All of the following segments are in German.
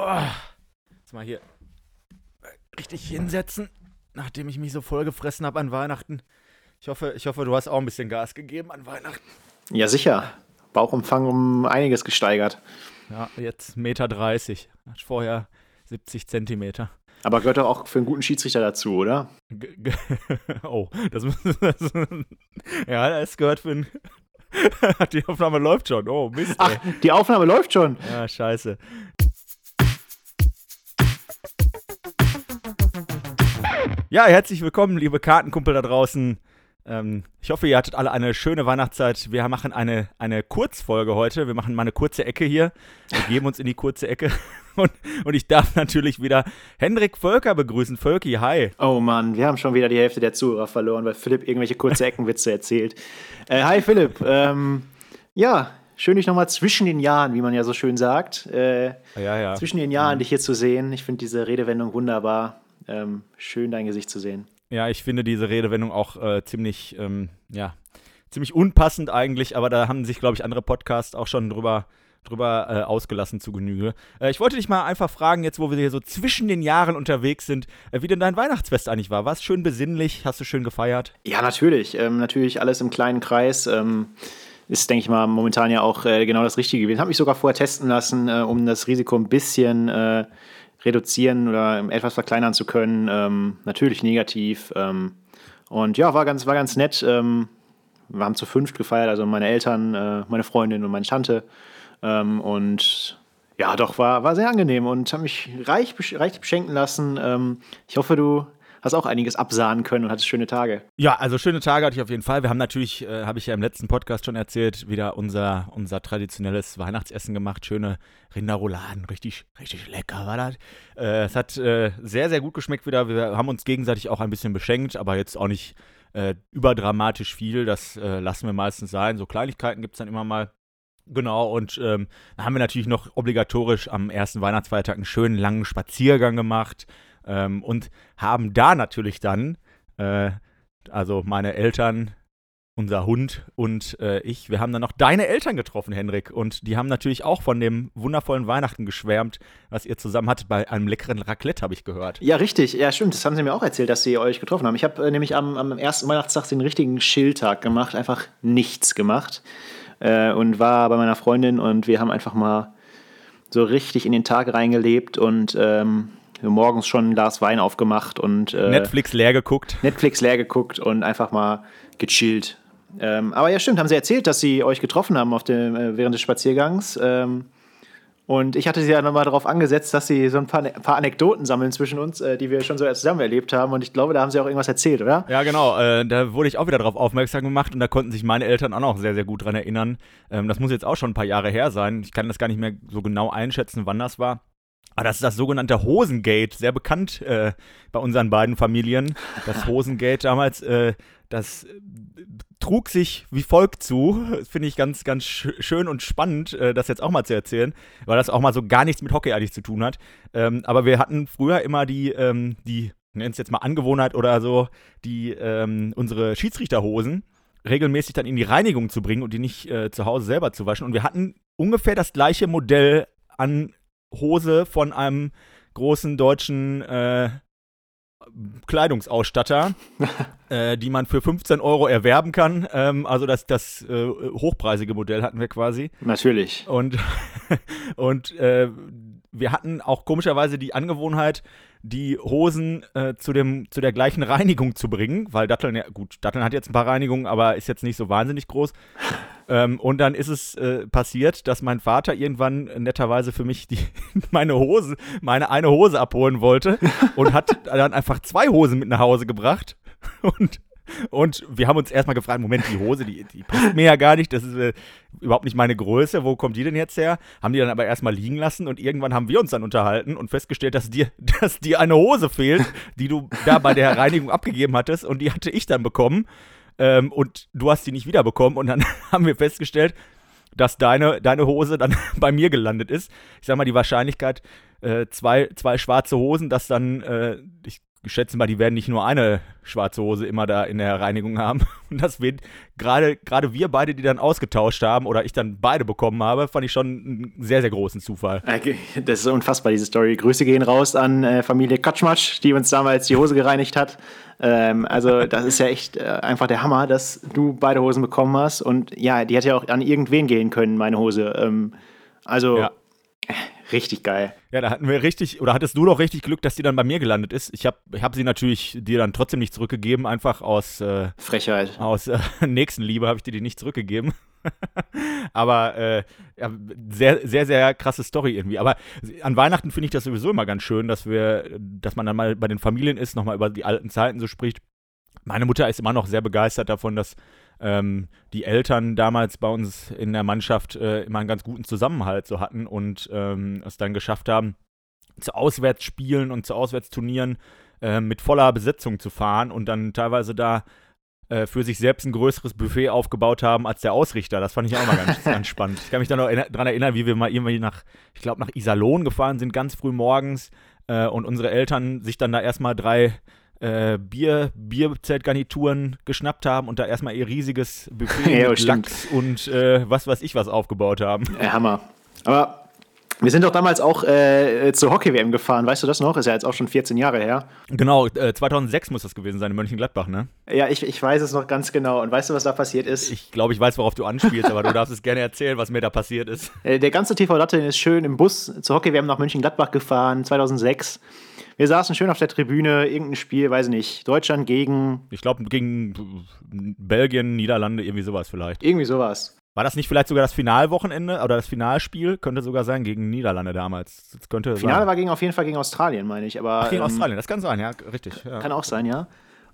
Oh, jetzt mal hier richtig hinsetzen, nachdem ich mich so voll gefressen habe an Weihnachten. Ich hoffe, ich hoffe, du hast auch ein bisschen Gas gegeben an Weihnachten. Ja, sicher. Bauchumfang um einiges gesteigert. Ja, jetzt Meter 30. Vorher 70 Zentimeter. Aber gehört doch auch für einen guten Schiedsrichter dazu, oder? G oh, das muss. Das, ja, das gehört für einen. die Aufnahme läuft schon. Oh, Mist. Ach, die Aufnahme läuft schon. Ja, scheiße. Ja, herzlich willkommen, liebe Kartenkumpel da draußen. Ähm, ich hoffe, ihr hattet alle eine schöne Weihnachtszeit. Wir machen eine, eine Kurzfolge heute. Wir machen mal eine kurze Ecke hier. Wir geben uns in die kurze Ecke. Und, und ich darf natürlich wieder Hendrik Völker begrüßen. Völki, hi. Oh Mann, wir haben schon wieder die Hälfte der Zuhörer verloren, weil Philipp irgendwelche kurze Eckenwitze erzählt. Äh, hi Philipp. Ähm, ja, schön dich nochmal zwischen den Jahren, wie man ja so schön sagt. Äh, ja, ja. Zwischen den Jahren dich hier zu sehen. Ich finde diese Redewendung wunderbar. Ähm, schön dein Gesicht zu sehen. Ja, ich finde diese Redewendung auch äh, ziemlich, ähm, ja, ziemlich unpassend eigentlich, aber da haben sich, glaube ich, andere Podcasts auch schon drüber, drüber äh, ausgelassen zu Genüge. Äh, ich wollte dich mal einfach fragen, jetzt wo wir hier so zwischen den Jahren unterwegs sind, äh, wie denn dein Weihnachtsfest eigentlich war. War es schön besinnlich? Hast du schön gefeiert? Ja, natürlich. Ähm, natürlich alles im kleinen Kreis. Ähm, ist, denke ich mal, momentan ja auch äh, genau das Richtige gewesen. Habe mich sogar vorher testen lassen, äh, um das Risiko ein bisschen reduzieren oder etwas verkleinern zu können. Ähm, natürlich negativ. Ähm, und ja, war ganz, war ganz nett. Ähm, wir haben zu fünft gefeiert, also meine Eltern, äh, meine Freundin und meine Tante. Ähm, und ja, doch, war, war sehr angenehm und habe mich reich, reich beschenken lassen. Ähm, ich hoffe, du hast auch einiges absahen können und hattest schöne Tage. Ja, also schöne Tage hatte ich auf jeden Fall. Wir haben natürlich, äh, habe ich ja im letzten Podcast schon erzählt, wieder unser, unser traditionelles Weihnachtsessen gemacht. Schöne Rinderrouladen, richtig, richtig lecker war das. Äh, es hat äh, sehr, sehr gut geschmeckt wieder. Wir haben uns gegenseitig auch ein bisschen beschenkt, aber jetzt auch nicht äh, überdramatisch viel. Das äh, lassen wir meistens sein. So Kleinigkeiten gibt es dann immer mal. Genau, und ähm, dann haben wir natürlich noch obligatorisch am ersten Weihnachtsfeiertag einen schönen langen Spaziergang gemacht. Ähm, und haben da natürlich dann, äh, also meine Eltern, unser Hund und äh, ich, wir haben dann noch deine Eltern getroffen, Henrik. Und die haben natürlich auch von dem wundervollen Weihnachten geschwärmt, was ihr zusammen hattet bei einem leckeren Raclette, habe ich gehört. Ja, richtig. Ja, stimmt. Das haben sie mir auch erzählt, dass sie euch getroffen haben. Ich habe äh, nämlich am, am ersten Weihnachtstag den richtigen Chilltag gemacht, einfach nichts gemacht. Äh, und war bei meiner Freundin und wir haben einfach mal so richtig in den Tag reingelebt und ähm, morgens schon ein Glas Wein aufgemacht und äh, Netflix leer geguckt. Netflix leer geguckt und einfach mal gechillt. Ähm, aber ja, stimmt, haben sie erzählt, dass sie euch getroffen haben auf dem, äh, während des Spaziergangs. Ähm, und ich hatte sie ja nochmal darauf angesetzt, dass sie so ein paar, ein paar Anekdoten sammeln zwischen uns, äh, die wir schon so zusammen erlebt haben. Und ich glaube, da haben sie auch irgendwas erzählt, oder? Ja, genau. Äh, da wurde ich auch wieder darauf aufmerksam gemacht und da konnten sich meine Eltern auch noch sehr, sehr gut dran erinnern. Ähm, das muss jetzt auch schon ein paar Jahre her sein. Ich kann das gar nicht mehr so genau einschätzen, wann das war. Aber das ist das sogenannte Hosengate, sehr bekannt äh, bei unseren beiden Familien. Das Hosengate damals, äh, das äh, trug sich wie folgt zu. Finde ich ganz, ganz sch schön und spannend, äh, das jetzt auch mal zu erzählen, weil das auch mal so gar nichts mit Hockey eigentlich zu tun hat. Ähm, aber wir hatten früher immer die, ähm, die, nennen es jetzt mal Angewohnheit oder so, die, ähm, unsere Schiedsrichterhosen regelmäßig dann in die Reinigung zu bringen und die nicht äh, zu Hause selber zu waschen. Und wir hatten ungefähr das gleiche Modell an Hose von einem großen deutschen äh, Kleidungsausstatter, äh, die man für 15 Euro erwerben kann. Ähm, also das, das äh, hochpreisige Modell hatten wir quasi. Natürlich. Und, und äh, wir hatten auch komischerweise die Angewohnheit, die Hosen äh, zu, dem, zu der gleichen Reinigung zu bringen, weil Datteln, ja gut, Datteln hat jetzt ein paar Reinigungen, aber ist jetzt nicht so wahnsinnig groß. Ähm, und dann ist es äh, passiert, dass mein Vater irgendwann netterweise für mich die, meine Hose, meine eine Hose abholen wollte und hat dann einfach zwei Hosen mit nach Hause gebracht. Und und wir haben uns erstmal gefragt, Moment, die Hose, die, die passt mir ja gar nicht, das ist äh, überhaupt nicht meine Größe, wo kommt die denn jetzt her? Haben die dann aber erstmal liegen lassen und irgendwann haben wir uns dann unterhalten und festgestellt, dass dir, dass dir eine Hose fehlt, die du da bei der Reinigung abgegeben hattest und die hatte ich dann bekommen ähm, und du hast die nicht wiederbekommen und dann haben wir festgestellt, dass deine, deine Hose dann bei mir gelandet ist. Ich sag mal, die Wahrscheinlichkeit, äh, zwei, zwei schwarze Hosen, dass dann, äh, ich ich schätze mal, die werden nicht nur eine schwarze Hose immer da in der Reinigung haben. Und das wird gerade gerade wir beide, die dann ausgetauscht haben oder ich dann beide bekommen habe, fand ich schon einen sehr, sehr großen Zufall. Das ist unfassbar, diese Story. Grüße gehen raus an äh, Familie Katschmatsch, die uns damals die Hose gereinigt hat. Ähm, also, das ist ja echt äh, einfach der Hammer, dass du beide Hosen bekommen hast. Und ja, die hätte ja auch an irgendwen gehen können, meine Hose. Ähm, also, ja. Richtig geil. Ja, da hatten wir richtig, oder hattest du doch richtig Glück, dass die dann bei mir gelandet ist. Ich habe ich hab sie natürlich dir dann trotzdem nicht zurückgegeben, einfach aus äh, Frechheit. Aus äh, Nächstenliebe habe ich dir die nicht zurückgegeben. Aber äh, ja, sehr, sehr, sehr krasse Story irgendwie. Aber an Weihnachten finde ich das sowieso immer ganz schön, dass wir, dass man dann mal bei den Familien ist, nochmal über die alten Zeiten so spricht. Meine Mutter ist immer noch sehr begeistert davon, dass ähm, die Eltern damals bei uns in der Mannschaft äh, immer einen ganz guten Zusammenhalt so hatten und ähm, es dann geschafft haben, zu Auswärtsspielen und zu Auswärtsturnieren äh, mit voller Besetzung zu fahren und dann teilweise da äh, für sich selbst ein größeres Buffet aufgebaut haben als der Ausrichter. Das fand ich auch mal ganz, ganz spannend. Ich kann mich da noch daran erinnern, wie wir mal irgendwie nach, ich glaube, nach Iserlohn gefahren sind, ganz früh morgens äh, und unsere Eltern sich dann da erstmal drei äh, Bier, Bierzeltgarnituren geschnappt haben und da erstmal ihr riesiges Buffet ja, mit Lachs und äh, was weiß ich was aufgebaut haben. Ja, Hammer. Aber wir sind doch damals auch äh, zur Hockey-WM gefahren, weißt du das noch? Ist ja jetzt auch schon 14 Jahre her. Genau, äh, 2006 muss das gewesen sein in Mönchengladbach, ne? Ja, ich, ich weiß es noch ganz genau. Und weißt du, was da passiert ist? Ich glaube, ich weiß, worauf du anspielst, aber du darfst es gerne erzählen, was mir da passiert ist. Äh, der ganze TV Latte ist schön im Bus zur Hockey-WM nach Mönchengladbach gefahren, 2006. Wir saßen schön auf der Tribüne, irgendein Spiel, weiß ich nicht, Deutschland gegen. Ich glaube, gegen Belgien, Niederlande, irgendwie sowas vielleicht. Irgendwie sowas. War das nicht vielleicht sogar das Finalwochenende oder das Finalspiel? Könnte sogar sein gegen Niederlande damals. Das könnte Finale sein. war gegen, auf jeden Fall gegen Australien, meine ich. Aber, Ach, gegen ähm, Australien, das kann sein, ja, richtig. Ja. Kann auch sein, ja.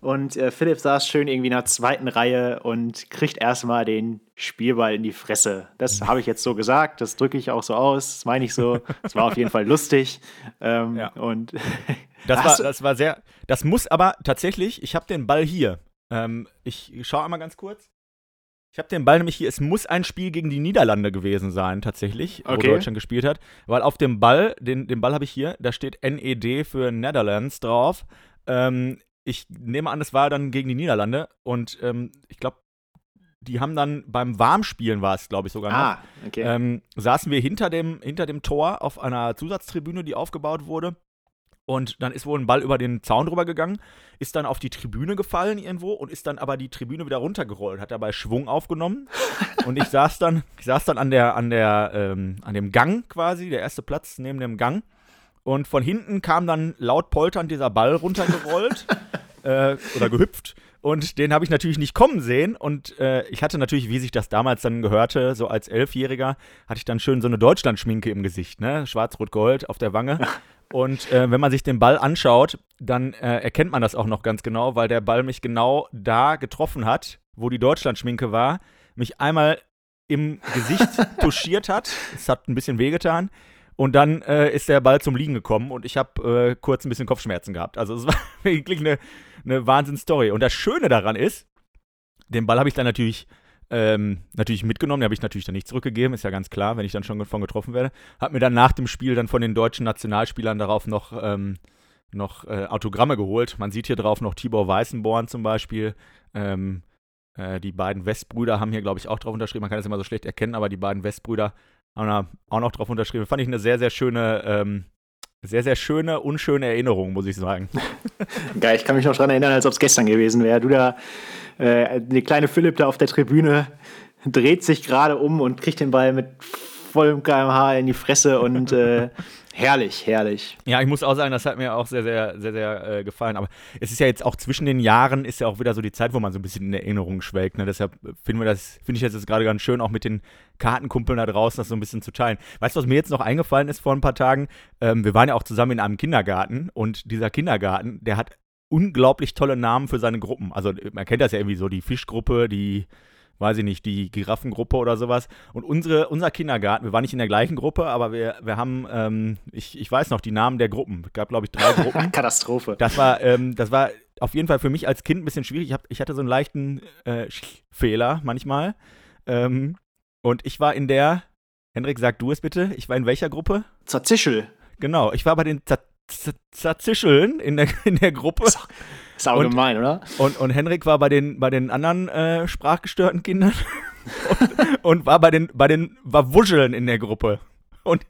Und äh, Philipp saß schön irgendwie in der zweiten Reihe und kriegt erstmal den Spielball in die Fresse. Das habe ich jetzt so gesagt, das drücke ich auch so aus, das meine ich so. Es war auf jeden Fall lustig. Ähm, ja. Und das, war, das war sehr. Das muss aber tatsächlich, ich habe den Ball hier. Ähm, ich schaue einmal ganz kurz. Ich habe den Ball nämlich hier, es muss ein Spiel gegen die Niederlande gewesen sein, tatsächlich, okay. wo Deutschland gespielt hat. Weil auf dem Ball, den, den Ball habe ich hier, da steht NED für Netherlands drauf. Ähm, ich nehme an, es war dann gegen die Niederlande und ähm, ich glaube, die haben dann beim Warmspielen war es, glaube ich, sogar noch. Ah, okay. Ähm, saßen wir hinter dem, hinter dem Tor auf einer Zusatztribüne, die aufgebaut wurde. Und dann ist wohl ein Ball über den Zaun drüber gegangen, ist dann auf die Tribüne gefallen irgendwo und ist dann aber die Tribüne wieder runtergerollt, hat dabei Schwung aufgenommen. und ich saß dann, ich saß dann an der, an der, ähm, an dem Gang quasi, der erste Platz neben dem Gang. Und von hinten kam dann laut polternd dieser Ball runtergerollt äh, oder gehüpft. Und den habe ich natürlich nicht kommen sehen. Und äh, ich hatte natürlich, wie sich das damals dann gehörte, so als Elfjähriger, hatte ich dann schön so eine Deutschlandschminke im Gesicht, ne? Schwarz-Rot-Gold auf der Wange. Und äh, wenn man sich den Ball anschaut, dann äh, erkennt man das auch noch ganz genau, weil der Ball mich genau da getroffen hat, wo die Deutschlandschminke war, mich einmal im Gesicht touchiert hat. Es hat ein bisschen wehgetan. Und dann äh, ist der Ball zum Liegen gekommen und ich habe äh, kurz ein bisschen Kopfschmerzen gehabt. Also es war wirklich eine, eine Wahnsinnsstory. Und das Schöne daran ist, den Ball habe ich dann natürlich ähm, natürlich mitgenommen, den habe ich natürlich dann nicht zurückgegeben, ist ja ganz klar, wenn ich dann schon davon getroffen werde. Habe mir dann nach dem Spiel dann von den deutschen Nationalspielern darauf noch, ähm, noch äh, Autogramme geholt. Man sieht hier drauf noch Tibor Weißenborn zum Beispiel. Ähm, äh, die beiden Westbrüder haben hier, glaube ich, auch drauf unterschrieben. Man kann das immer so schlecht erkennen, aber die beiden Westbrüder haben auch noch drauf unterschrieben. Fand ich eine sehr, sehr schöne ähm, sehr, sehr schöne, unschöne Erinnerung, muss ich sagen. Geil, ich kann mich noch daran erinnern, als ob es gestern gewesen wäre. Du da, äh, der kleine Philipp da auf der Tribüne dreht sich gerade um und kriegt den Ball mit vollem kmh in die Fresse und äh, Herrlich, herrlich. Ja, ich muss auch sagen, das hat mir auch sehr, sehr, sehr, sehr äh, gefallen. Aber es ist ja jetzt auch zwischen den Jahren ist ja auch wieder so die Zeit, wo man so ein bisschen in Erinnerung schwelgt. Ne? Deshalb finden wir das, finde ich das jetzt gerade ganz schön, auch mit den Kartenkumpeln da draußen das so ein bisschen zu teilen. Weißt du, was mir jetzt noch eingefallen ist vor ein paar Tagen? Ähm, wir waren ja auch zusammen in einem Kindergarten und dieser Kindergarten, der hat unglaublich tolle Namen für seine Gruppen. Also man kennt das ja irgendwie so, die Fischgruppe, die weiß ich nicht, die Giraffengruppe oder sowas. Und unsere, unser Kindergarten, wir waren nicht in der gleichen Gruppe, aber wir, wir haben, ähm, ich, ich weiß noch die Namen der Gruppen. Es gab, glaube ich, drei Gruppen. Katastrophe. Das war, ähm, das war auf jeden Fall für mich als Kind ein bisschen schwierig. Ich, hab, ich hatte so einen leichten äh, Fehler manchmal. Ähm, und ich war in der, Henrik, sag du es bitte, ich war in welcher Gruppe? Zerzischel. Genau, ich war bei den zerzischeln in der, in der Gruppe. Ist, auch und, gemein, oder? Und, und Henrik war bei den, bei den anderen äh, sprachgestörten Kindern und, und, war bei den, bei den, war Wuscheln in der Gruppe. Und,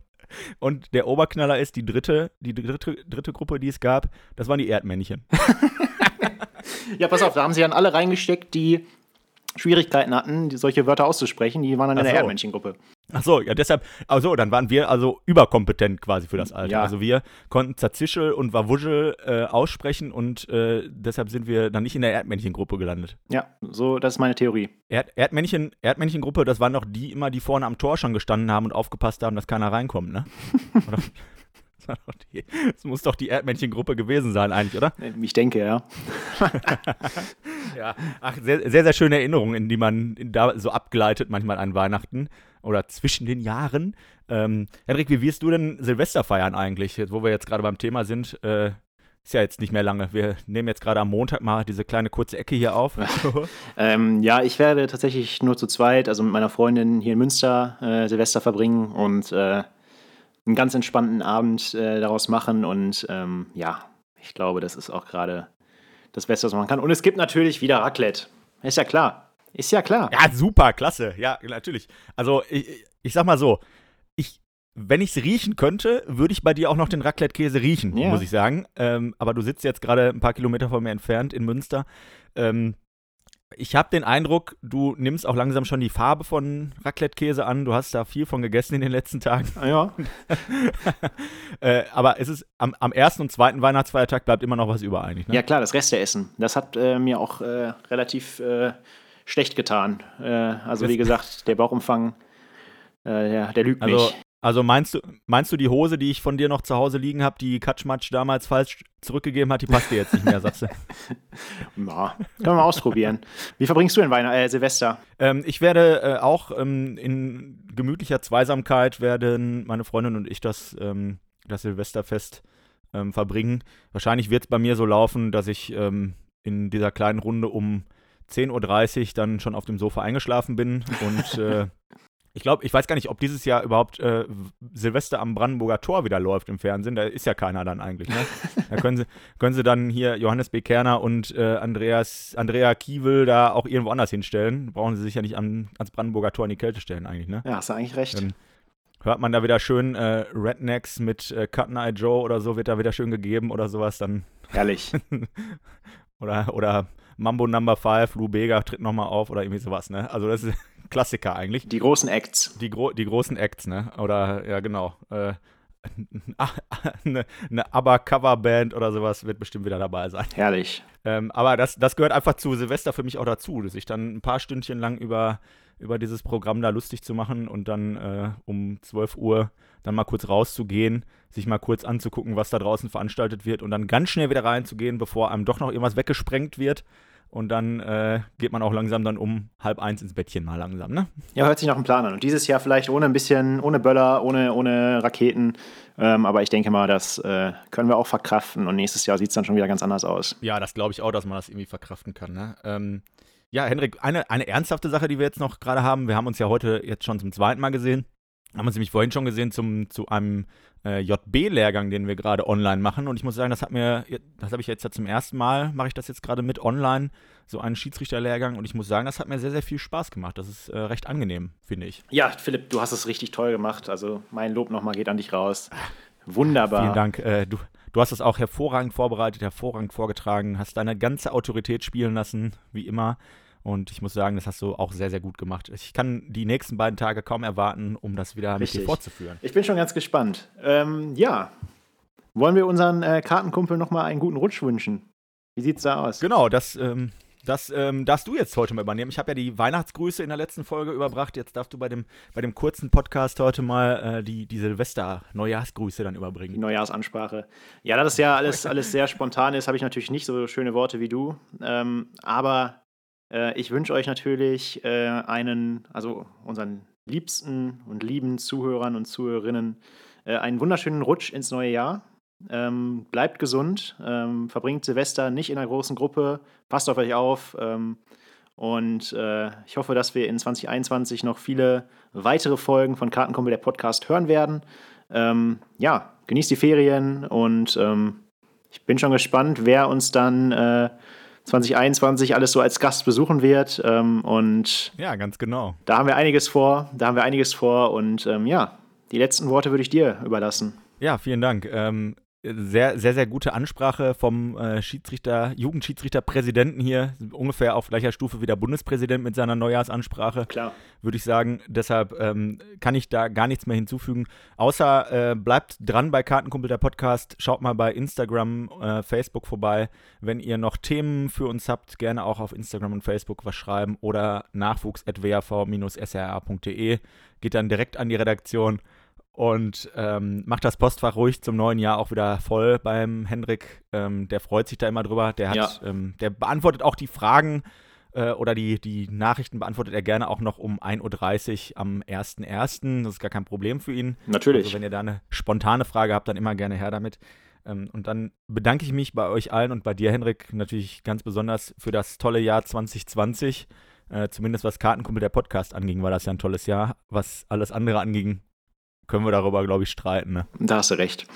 und der Oberknaller ist die dritte, die dritte, dritte Gruppe, die es gab, das waren die Erdmännchen. ja, pass auf, da haben sie dann alle reingesteckt, die Schwierigkeiten hatten, die, solche Wörter auszusprechen, die waren dann in so. der Erdmänchengruppe. Ach so, ja, deshalb, also dann waren wir also überkompetent quasi für das Alter. Ja. Also wir konnten Zazischel und Wawuschel äh, aussprechen und äh, deshalb sind wir dann nicht in der Erdmännchengruppe gelandet. Ja, so, das ist meine Theorie. Erd Erdmännchen, Erdmännchengruppe, das waren doch die immer, die vorne am Tor schon gestanden haben und aufgepasst haben, dass keiner reinkommt, ne? Das muss doch die Erdmännchengruppe gewesen sein, eigentlich, oder? Ich denke, ja. ja, ach, sehr, sehr, sehr schöne Erinnerungen, in die man da so abgleitet, manchmal an Weihnachten oder zwischen den Jahren. Ähm, Henrik, wie wirst du denn Silvester feiern eigentlich, wo wir jetzt gerade beim Thema sind? Äh, ist ja jetzt nicht mehr lange. Wir nehmen jetzt gerade am Montag mal diese kleine kurze Ecke hier auf. ähm, ja, ich werde tatsächlich nur zu zweit, also mit meiner Freundin hier in Münster, äh, Silvester verbringen und äh, einen ganz entspannten Abend äh, daraus machen. Und ähm, ja, ich glaube, das ist auch gerade das Beste, was man kann. Und es gibt natürlich wieder Raclette. Ist ja klar. Ist ja klar. Ja, super, klasse. Ja, natürlich. Also, ich, ich sag mal so, ich, wenn ich es riechen könnte, würde ich bei dir auch noch den Raclette-Käse riechen, ja. muss ich sagen. Ähm, aber du sitzt jetzt gerade ein paar Kilometer von mir entfernt in Münster. Ähm, ich habe den Eindruck, du nimmst auch langsam schon die Farbe von Raclette-Käse an. Du hast da viel von gegessen in den letzten Tagen. Ah, ja. äh, aber es ist am, am, ersten und zweiten Weihnachtsfeiertag bleibt immer noch was über eigentlich. Ne? Ja, klar, das Resteessen. Das hat äh, mir auch äh, relativ äh, schlecht getan. Äh, also, wie gesagt, der Bauchumfang, äh, der, der lügt also, mich. Also meinst du, meinst du, die Hose, die ich von dir noch zu Hause liegen habe, die Katschmatsch damals falsch zurückgegeben hat, die passt dir jetzt nicht mehr, sagst du? Na, können wir mal ausprobieren. Wie verbringst du denn Weihnachten, äh, Silvester? Ähm, ich werde äh, auch ähm, in gemütlicher Zweisamkeit werden meine Freundin und ich das, ähm, das Silvesterfest ähm, verbringen. Wahrscheinlich wird es bei mir so laufen, dass ich ähm, in dieser kleinen Runde um 10.30 Uhr dann schon auf dem Sofa eingeschlafen bin und äh, ich glaube, ich weiß gar nicht, ob dieses Jahr überhaupt äh, Silvester am Brandenburger Tor wieder läuft im Fernsehen. Da ist ja keiner dann eigentlich. Ne? Da können sie, können sie dann hier Johannes B. Kerner und äh, Andreas, Andrea Kiewel da auch irgendwo anders hinstellen. Brauchen sie sich ja nicht an, ans Brandenburger Tor in die Kälte stellen eigentlich. Ne? Ja, hast du eigentlich recht. Dann hört man da wieder schön äh, Rednecks mit äh, Cotton Eye Joe oder so, wird da wieder schön gegeben oder sowas. Dann Herrlich. oder, oder Mambo Number 5, Lou Bega tritt nochmal auf oder irgendwie sowas. Ne? Also das ist Klassiker eigentlich. Die großen Acts. Die, gro die großen Acts, ne? Oder, ja, genau. Äh, eine, eine ABBA-Coverband oder sowas wird bestimmt wieder dabei sein. Herrlich. Ähm, aber das, das gehört einfach zu Silvester für mich auch dazu, dass ich dann ein paar Stündchen lang über, über dieses Programm da lustig zu machen und dann äh, um 12 Uhr dann mal kurz rauszugehen, sich mal kurz anzugucken, was da draußen veranstaltet wird und dann ganz schnell wieder reinzugehen, bevor einem doch noch irgendwas weggesprengt wird und dann äh, geht man auch langsam dann um halb eins ins Bettchen mal langsam, ne? Ja, hört sich nach einem Plan an. Und dieses Jahr vielleicht ohne ein bisschen, ohne Böller, ohne, ohne Raketen. Ähm, aber ich denke mal, das äh, können wir auch verkraften. Und nächstes Jahr sieht es dann schon wieder ganz anders aus. Ja, das glaube ich auch, dass man das irgendwie verkraften kann, ne? Ähm, ja, Henrik, eine, eine ernsthafte Sache, die wir jetzt noch gerade haben. Wir haben uns ja heute jetzt schon zum zweiten Mal gesehen haben uns nämlich vorhin schon gesehen zum, zu einem äh, JB-Lehrgang, den wir gerade online machen. Und ich muss sagen, das hat mir, das habe ich jetzt ja zum ersten Mal, mache ich das jetzt gerade mit online, so einen Schiedsrichterlehrgang. Und ich muss sagen, das hat mir sehr, sehr viel Spaß gemacht. Das ist äh, recht angenehm, finde ich. Ja, Philipp, du hast es richtig toll gemacht. Also mein Lob nochmal geht an dich raus. Wunderbar. Vielen Dank. Äh, du, du hast es auch hervorragend vorbereitet, hervorragend vorgetragen, hast deine ganze Autorität spielen lassen, wie immer. Und ich muss sagen, das hast du auch sehr, sehr gut gemacht. Ich kann die nächsten beiden Tage kaum erwarten, um das wieder Richtig. mit dir fortzuführen. Ich bin schon ganz gespannt. Ähm, ja, wollen wir unseren äh, Kartenkumpel nochmal einen guten Rutsch wünschen? Wie sieht's da aus? Genau, das, ähm, das ähm, darfst du jetzt heute mal übernehmen. Ich habe ja die Weihnachtsgrüße in der letzten Folge überbracht. Jetzt darfst du bei dem, bei dem kurzen Podcast heute mal äh, die, die Silvester-Neujahrsgrüße dann überbringen. Die Neujahrsansprache. Ja, das ist ja alles, alles sehr spontan ist, habe ich natürlich nicht so schöne Worte wie du. Ähm, aber äh, ich wünsche euch natürlich äh, einen, also unseren liebsten und lieben Zuhörern und Zuhörerinnen, äh, einen wunderschönen Rutsch ins neue Jahr. Ähm, bleibt gesund, ähm, verbringt Silvester nicht in einer großen Gruppe, passt auf euch auf. Ähm, und äh, ich hoffe, dass wir in 2021 noch viele weitere Folgen von Kartenkumpel der Podcast hören werden. Ähm, ja, genießt die Ferien und ähm, ich bin schon gespannt, wer uns dann äh, 2021 alles so als Gast besuchen wird. Ähm, und ja, ganz genau. Da haben wir einiges vor. Da haben wir einiges vor. Und ähm, ja, die letzten Worte würde ich dir überlassen. Ja, vielen Dank. Ähm, sehr, sehr, sehr gute Ansprache vom äh, Schiedsrichter, Jugendschiedsrichterpräsidenten hier, ungefähr auf gleicher Stufe wie der Bundespräsident mit seiner Neujahrsansprache. Klar. Würde ich sagen. Deshalb ähm, kann ich da gar nichts mehr hinzufügen. Außer äh, bleibt dran bei Kartenkumpel der Podcast. Schaut mal bei Instagram, äh, Facebook vorbei. Wenn ihr noch Themen für uns habt, gerne auch auf Instagram und Facebook was schreiben oder nachwuchs.wav-sra.de. Geht dann direkt an die Redaktion und ähm, macht das Postfach ruhig zum neuen Jahr auch wieder voll beim Hendrik. Ähm, der freut sich da immer drüber. Der hat, ja. ähm, der beantwortet auch die Fragen äh, oder die, die Nachrichten beantwortet er gerne auch noch um 1.30 Uhr am 1.1. Das ist gar kein Problem für ihn. Natürlich. Also wenn ihr da eine spontane Frage habt, dann immer gerne her damit. Ähm, und dann bedanke ich mich bei euch allen und bei dir, Henrik, natürlich ganz besonders für das tolle Jahr 2020. Äh, zumindest was Kartenkumpel der Podcast anging, war das ja ein tolles Jahr. Was alles andere anging, können wir darüber, glaube ich, streiten. Ne? Da hast du recht.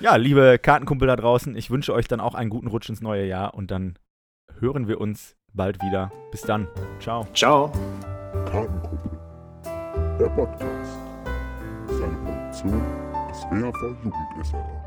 Ja, liebe Kartenkumpel da draußen, ich wünsche euch dann auch einen guten Rutsch ins neue Jahr und dann hören wir uns bald wieder. Bis dann. Ciao. Ciao. Kartenkumpel, der Podcast. Seine Produktion des WHV Jugend